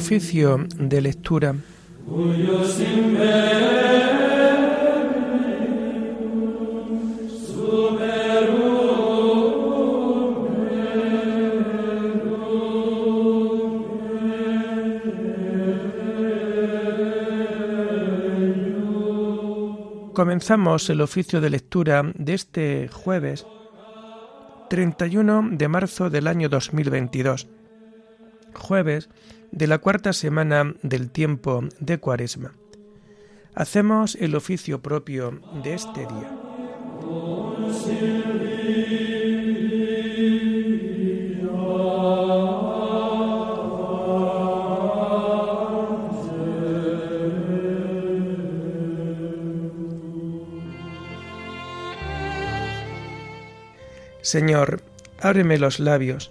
Oficio de lectura. Comenzamos el oficio de lectura de este jueves 31 de marzo del año 2022, jueves de la cuarta semana del tiempo de Cuaresma. Hacemos el oficio propio de este día. Señor, ábreme los labios,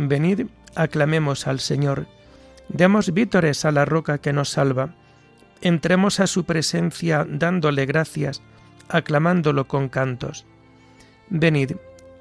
Venid, aclamemos al Señor, Demos vítores a la roca que nos salva. Entremos a su presencia dándole gracias, aclamándolo con cantos. Venid,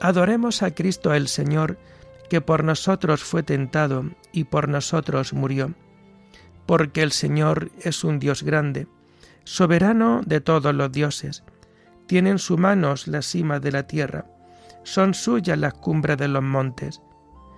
adoremos a Cristo el Señor, que por nosotros fue tentado y por nosotros murió. Porque el Señor es un Dios grande, soberano de todos los dioses. Tiene en sus manos la cima de la tierra, son suyas las cumbres de los montes.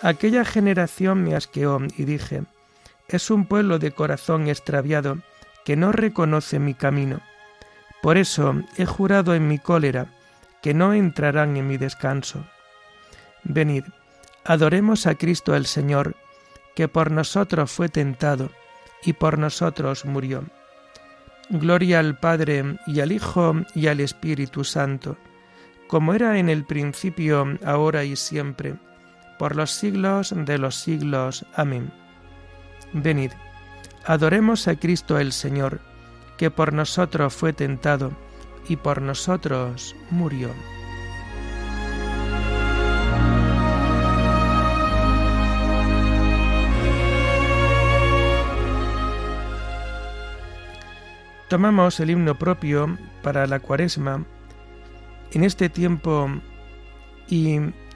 Aquella generación me asqueó y dije, es un pueblo de corazón extraviado que no reconoce mi camino. Por eso he jurado en mi cólera que no entrarán en mi descanso. Venid, adoremos a Cristo el Señor, que por nosotros fue tentado y por nosotros murió. Gloria al Padre y al Hijo y al Espíritu Santo, como era en el principio, ahora y siempre, por los siglos de los siglos. Amén. Venid, adoremos a Cristo el Señor, que por nosotros fue tentado y por nosotros murió. Tomamos el himno propio para la cuaresma en este tiempo y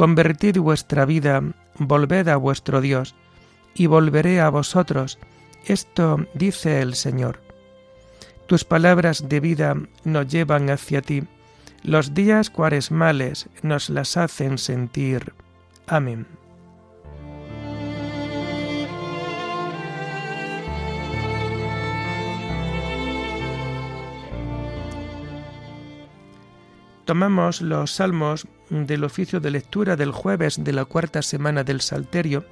Convertid vuestra vida, volved a vuestro Dios, y volveré a vosotros. Esto dice el Señor. Tus palabras de vida nos llevan hacia ti. Los días cuaresmales nos las hacen sentir. Amén. Tomamos los salmos del oficio de lectura del jueves de la cuarta semana del Salterio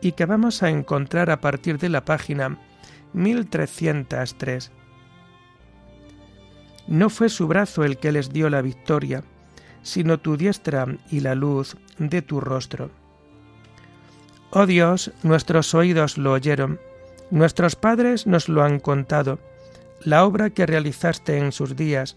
y que vamos a encontrar a partir de la página 1303. No fue su brazo el que les dio la victoria, sino tu diestra y la luz de tu rostro. Oh Dios, nuestros oídos lo oyeron, nuestros padres nos lo han contado, la obra que realizaste en sus días,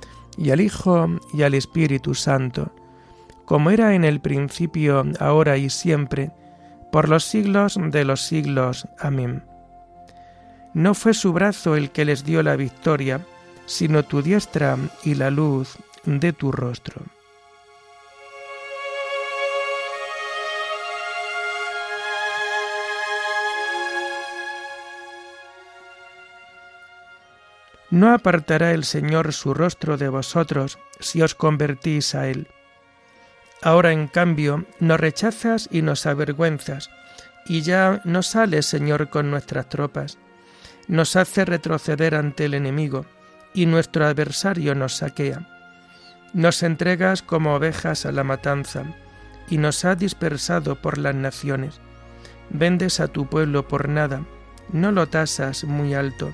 y al Hijo, y al Espíritu Santo, como era en el principio, ahora y siempre, por los siglos de los siglos. Amén. No fue su brazo el que les dio la victoria, sino tu diestra y la luz de tu rostro. No apartará el Señor su rostro de vosotros si os convertís a Él. Ahora, en cambio, nos rechazas y nos avergüenzas, y ya no sales, Señor, con nuestras tropas. Nos hace retroceder ante el enemigo, y nuestro adversario nos saquea. Nos entregas como ovejas a la matanza, y nos ha dispersado por las naciones. Vendes a tu pueblo por nada, no lo tasas muy alto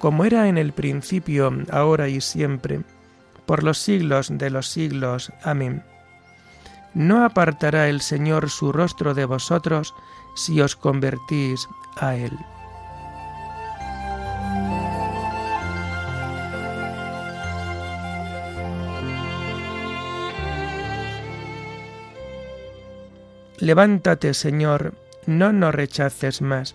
como era en el principio, ahora y siempre, por los siglos de los siglos. Amén. No apartará el Señor su rostro de vosotros si os convertís a Él. Levántate, Señor, no nos rechaces más.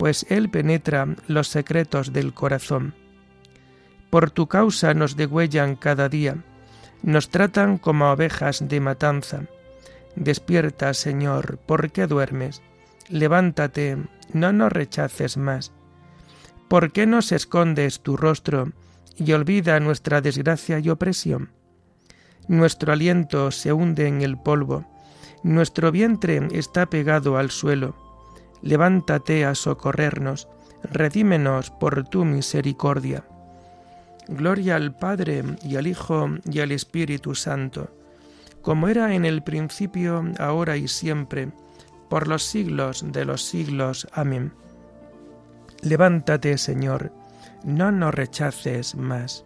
pues Él penetra los secretos del corazón. Por tu causa nos degüellan cada día, nos tratan como ovejas de matanza. Despierta, Señor, ¿por qué duermes? Levántate, no nos rechaces más. ¿Por qué nos escondes tu rostro y olvida nuestra desgracia y opresión? Nuestro aliento se hunde en el polvo, nuestro vientre está pegado al suelo levántate a socorrernos, redímenos por tu misericordia. Gloria al Padre y al Hijo y al Espíritu Santo, como era en el principio, ahora y siempre, por los siglos de los siglos. Amén. Levántate, Señor, no nos rechaces más.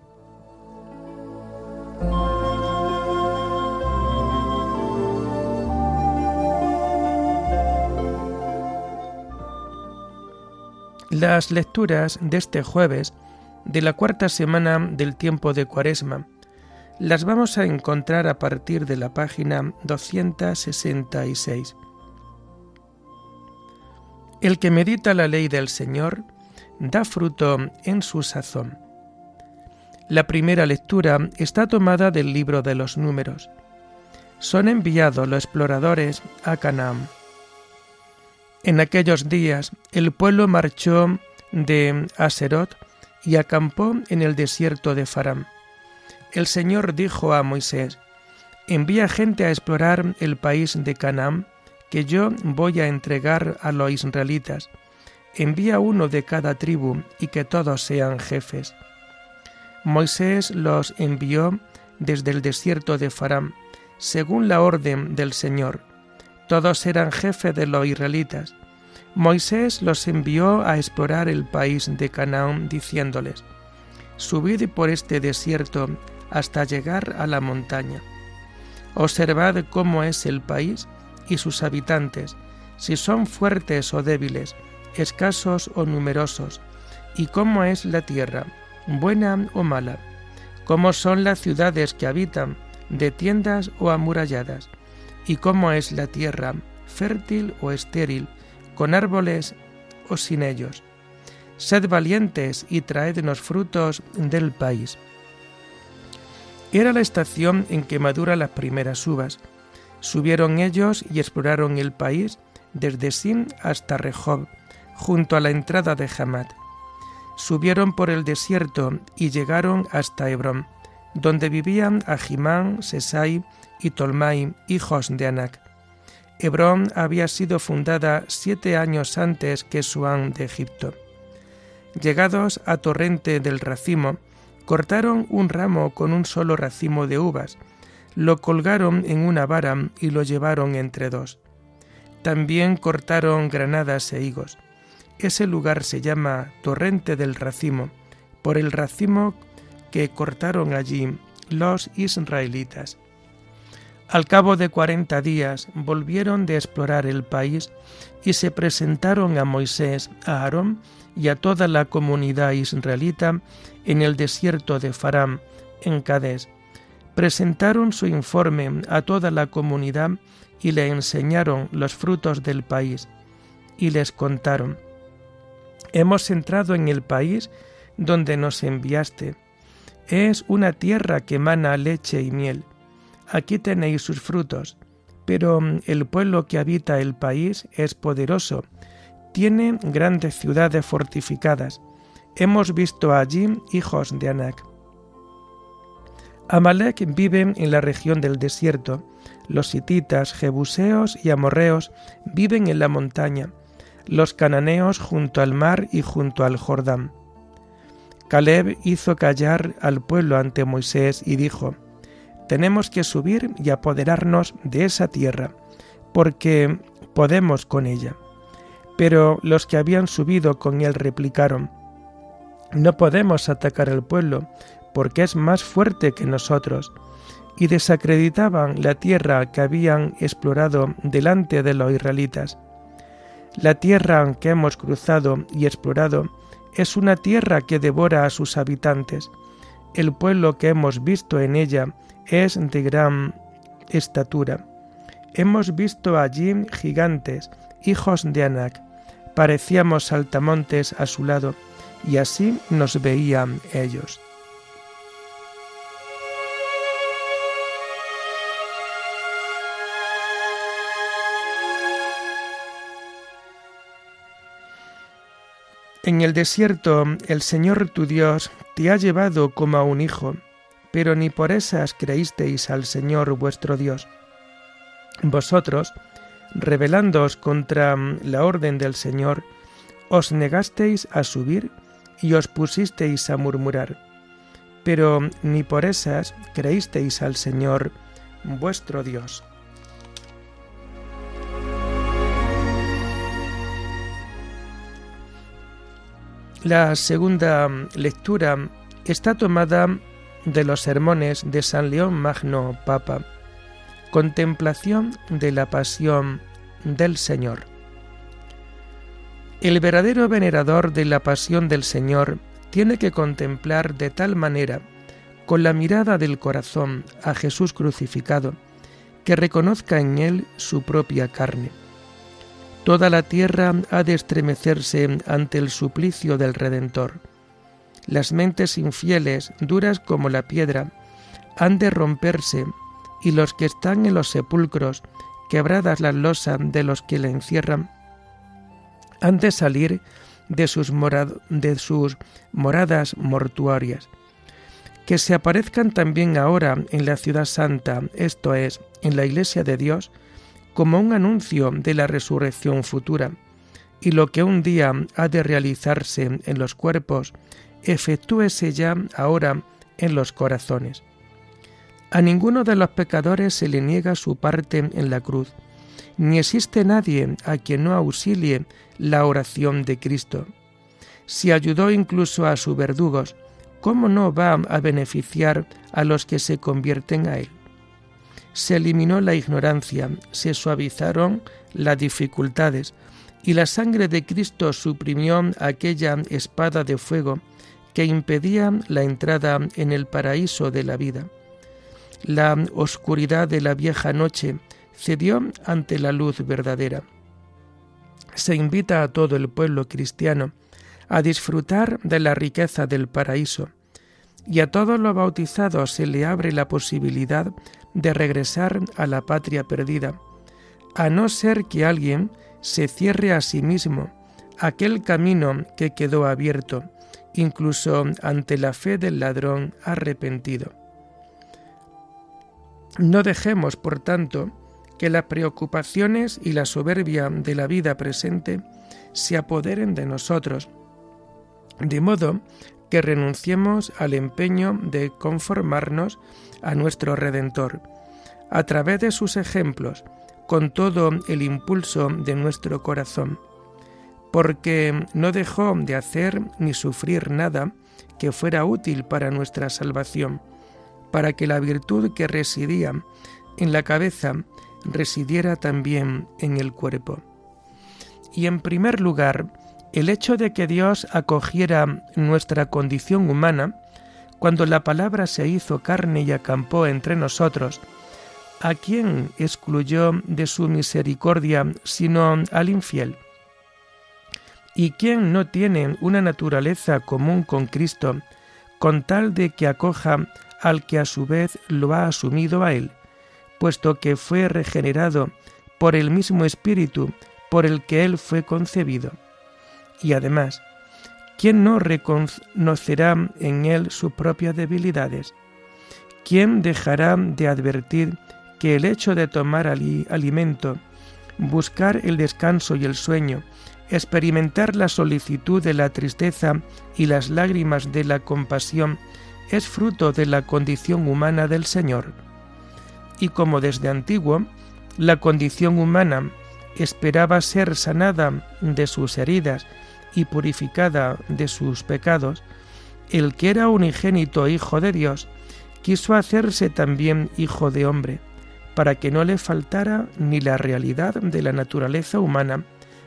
Las lecturas de este jueves de la cuarta semana del tiempo de Cuaresma las vamos a encontrar a partir de la página 266. El que medita la ley del Señor da fruto en su sazón. La primera lectura está tomada del libro de los números. Son enviados los exploradores a Canaán. En aquellos días el pueblo marchó de Aserot y acampó en el desierto de Faram. El Señor dijo a Moisés, Envía gente a explorar el país de Canaán, que yo voy a entregar a los israelitas. Envía uno de cada tribu y que todos sean jefes. Moisés los envió desde el desierto de Faram, según la orden del Señor. Todos eran jefes de los israelitas. Moisés los envió a explorar el país de Canaán, diciéndoles, Subid por este desierto hasta llegar a la montaña. Observad cómo es el país y sus habitantes, si son fuertes o débiles, escasos o numerosos, y cómo es la tierra buena o mala, cómo son las ciudades que habitan, de tiendas o amuralladas, y cómo es la tierra, fértil o estéril, con árboles o sin ellos. Sed valientes y traednos frutos del país. Era la estación en que maduran las primeras uvas. Subieron ellos y exploraron el país desde Sin hasta Rehob, junto a la entrada de Hamat subieron por el desierto y llegaron hasta Hebrón, donde vivían Ahimán, Sesai y Tolmai, hijos de Anac. Hebrón había sido fundada siete años antes que Suán de Egipto. Llegados a Torrente del Racimo, cortaron un ramo con un solo racimo de uvas, lo colgaron en una vara y lo llevaron entre dos. También cortaron granadas e higos. Ese lugar se llama Torrente del Racimo, por el racimo que cortaron allí los israelitas. Al cabo de cuarenta días volvieron de explorar el país y se presentaron a Moisés, a Aarón y a toda la comunidad israelita en el desierto de Faram, en Cadés. Presentaron su informe a toda la comunidad y le enseñaron los frutos del país y les contaron Hemos entrado en el país donde nos enviaste. Es una tierra que emana leche y miel. Aquí tenéis sus frutos. Pero mm, el pueblo que habita el país es poderoso. Tiene grandes ciudades fortificadas. Hemos visto allí hijos de Anac. Amalek vive en la región del desierto. Los hititas, jebuseos y amorreos viven en la montaña los cananeos junto al mar y junto al Jordán. Caleb hizo callar al pueblo ante Moisés y dijo, Tenemos que subir y apoderarnos de esa tierra, porque podemos con ella. Pero los que habían subido con él replicaron, No podemos atacar al pueblo, porque es más fuerte que nosotros, y desacreditaban la tierra que habían explorado delante de los israelitas. La tierra que hemos cruzado y explorado es una tierra que devora a sus habitantes. El pueblo que hemos visto en ella es de gran estatura. Hemos visto allí gigantes, hijos de Anac. Parecíamos saltamontes a su lado, y así nos veían ellos. En el desierto el Señor tu Dios te ha llevado como a un hijo, pero ni por esas creísteis al Señor vuestro Dios. Vosotros, rebelándoos contra la orden del Señor, os negasteis a subir y os pusisteis a murmurar. Pero ni por esas creísteis al Señor vuestro Dios. La segunda lectura está tomada de los sermones de San León Magno Papa. Contemplación de la pasión del Señor. El verdadero venerador de la pasión del Señor tiene que contemplar de tal manera, con la mirada del corazón, a Jesús crucificado, que reconozca en él su propia carne Toda la tierra ha de estremecerse ante el suplicio del Redentor. Las mentes infieles, duras como la piedra, han de romperse, y los que están en los sepulcros, quebradas las losas de los que la encierran, han de salir de sus, de sus moradas mortuorias. Que se aparezcan también ahora en la ciudad santa, esto es, en la iglesia de Dios, como un anuncio de la resurrección futura, y lo que un día ha de realizarse en los cuerpos, efectúese ya ahora en los corazones. A ninguno de los pecadores se le niega su parte en la cruz, ni existe nadie a quien no auxilie la oración de Cristo. Si ayudó incluso a sus verdugos, ¿cómo no va a beneficiar a los que se convierten a Él? Se eliminó la ignorancia, se suavizaron las dificultades, y la sangre de Cristo suprimió aquella espada de fuego que impedía la entrada en el paraíso de la vida. La oscuridad de la vieja noche cedió ante la luz verdadera. Se invita a todo el pueblo cristiano a disfrutar de la riqueza del paraíso, y a todos los bautizados se le abre la posibilidad de regresar a la patria perdida, a no ser que alguien se cierre a sí mismo aquel camino que quedó abierto, incluso ante la fe del ladrón arrepentido. No dejemos, por tanto, que las preocupaciones y la soberbia de la vida presente se apoderen de nosotros, de modo que renunciemos al empeño de conformarnos a nuestro Redentor, a través de sus ejemplos, con todo el impulso de nuestro corazón, porque no dejó de hacer ni sufrir nada que fuera útil para nuestra salvación, para que la virtud que residía en la cabeza residiera también en el cuerpo. Y en primer lugar, el hecho de que Dios acogiera nuestra condición humana, cuando la palabra se hizo carne y acampó entre nosotros, ¿a quién excluyó de su misericordia sino al infiel? ¿Y quién no tiene una naturaleza común con Cristo, con tal de que acoja al que a su vez lo ha asumido a él? puesto que fue regenerado por el mismo Espíritu por el que Él fue concebido. Y además, ¿quién no reconocerá en Él sus propias debilidades? ¿Quién dejará de advertir que el hecho de tomar alimento, buscar el descanso y el sueño, experimentar la solicitud de la tristeza y las lágrimas de la compasión es fruto de la condición humana del Señor? y como desde antiguo la condición humana esperaba ser sanada de sus heridas y purificada de sus pecados, el que era unigénito Hijo de Dios quiso hacerse también Hijo de hombre, para que no le faltara ni la realidad de la naturaleza humana,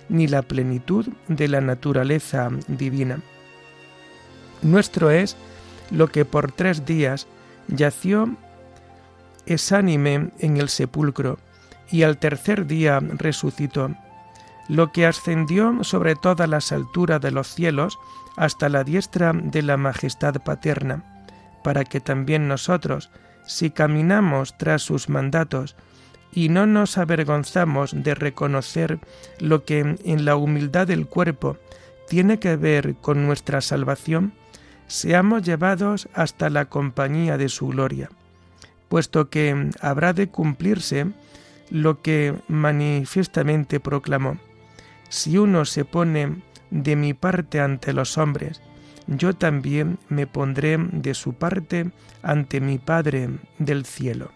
ni la plenitud de la naturaleza divina. Nuestro es lo que por tres días yació exánime en el sepulcro, y al tercer día resucitó, lo que ascendió sobre todas las alturas de los cielos hasta la diestra de la majestad paterna, para que también nosotros, si caminamos tras sus mandatos, y no nos avergonzamos de reconocer lo que en la humildad del cuerpo tiene que ver con nuestra salvación, seamos llevados hasta la compañía de su gloria puesto que habrá de cumplirse lo que manifiestamente proclamó. Si uno se pone de mi parte ante los hombres, yo también me pondré de su parte ante mi Padre del cielo.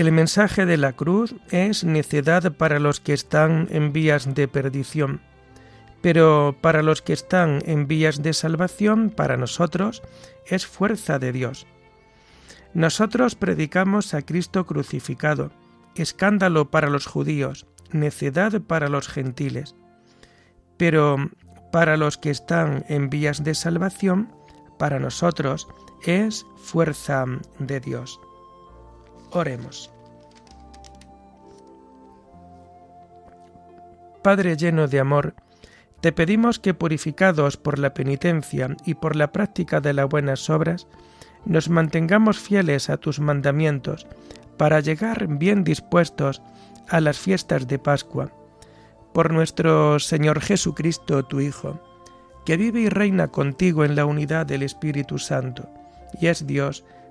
El mensaje de la cruz es necedad para los que están en vías de perdición, pero para los que están en vías de salvación, para nosotros, es fuerza de Dios. Nosotros predicamos a Cristo crucificado, escándalo para los judíos, necedad para los gentiles, pero para los que están en vías de salvación, para nosotros es fuerza de Dios. Oremos. Padre lleno de amor, te pedimos que purificados por la penitencia y por la práctica de las buenas obras, nos mantengamos fieles a tus mandamientos para llegar bien dispuestos a las fiestas de Pascua. Por nuestro Señor Jesucristo, tu Hijo, que vive y reina contigo en la unidad del Espíritu Santo, y es Dios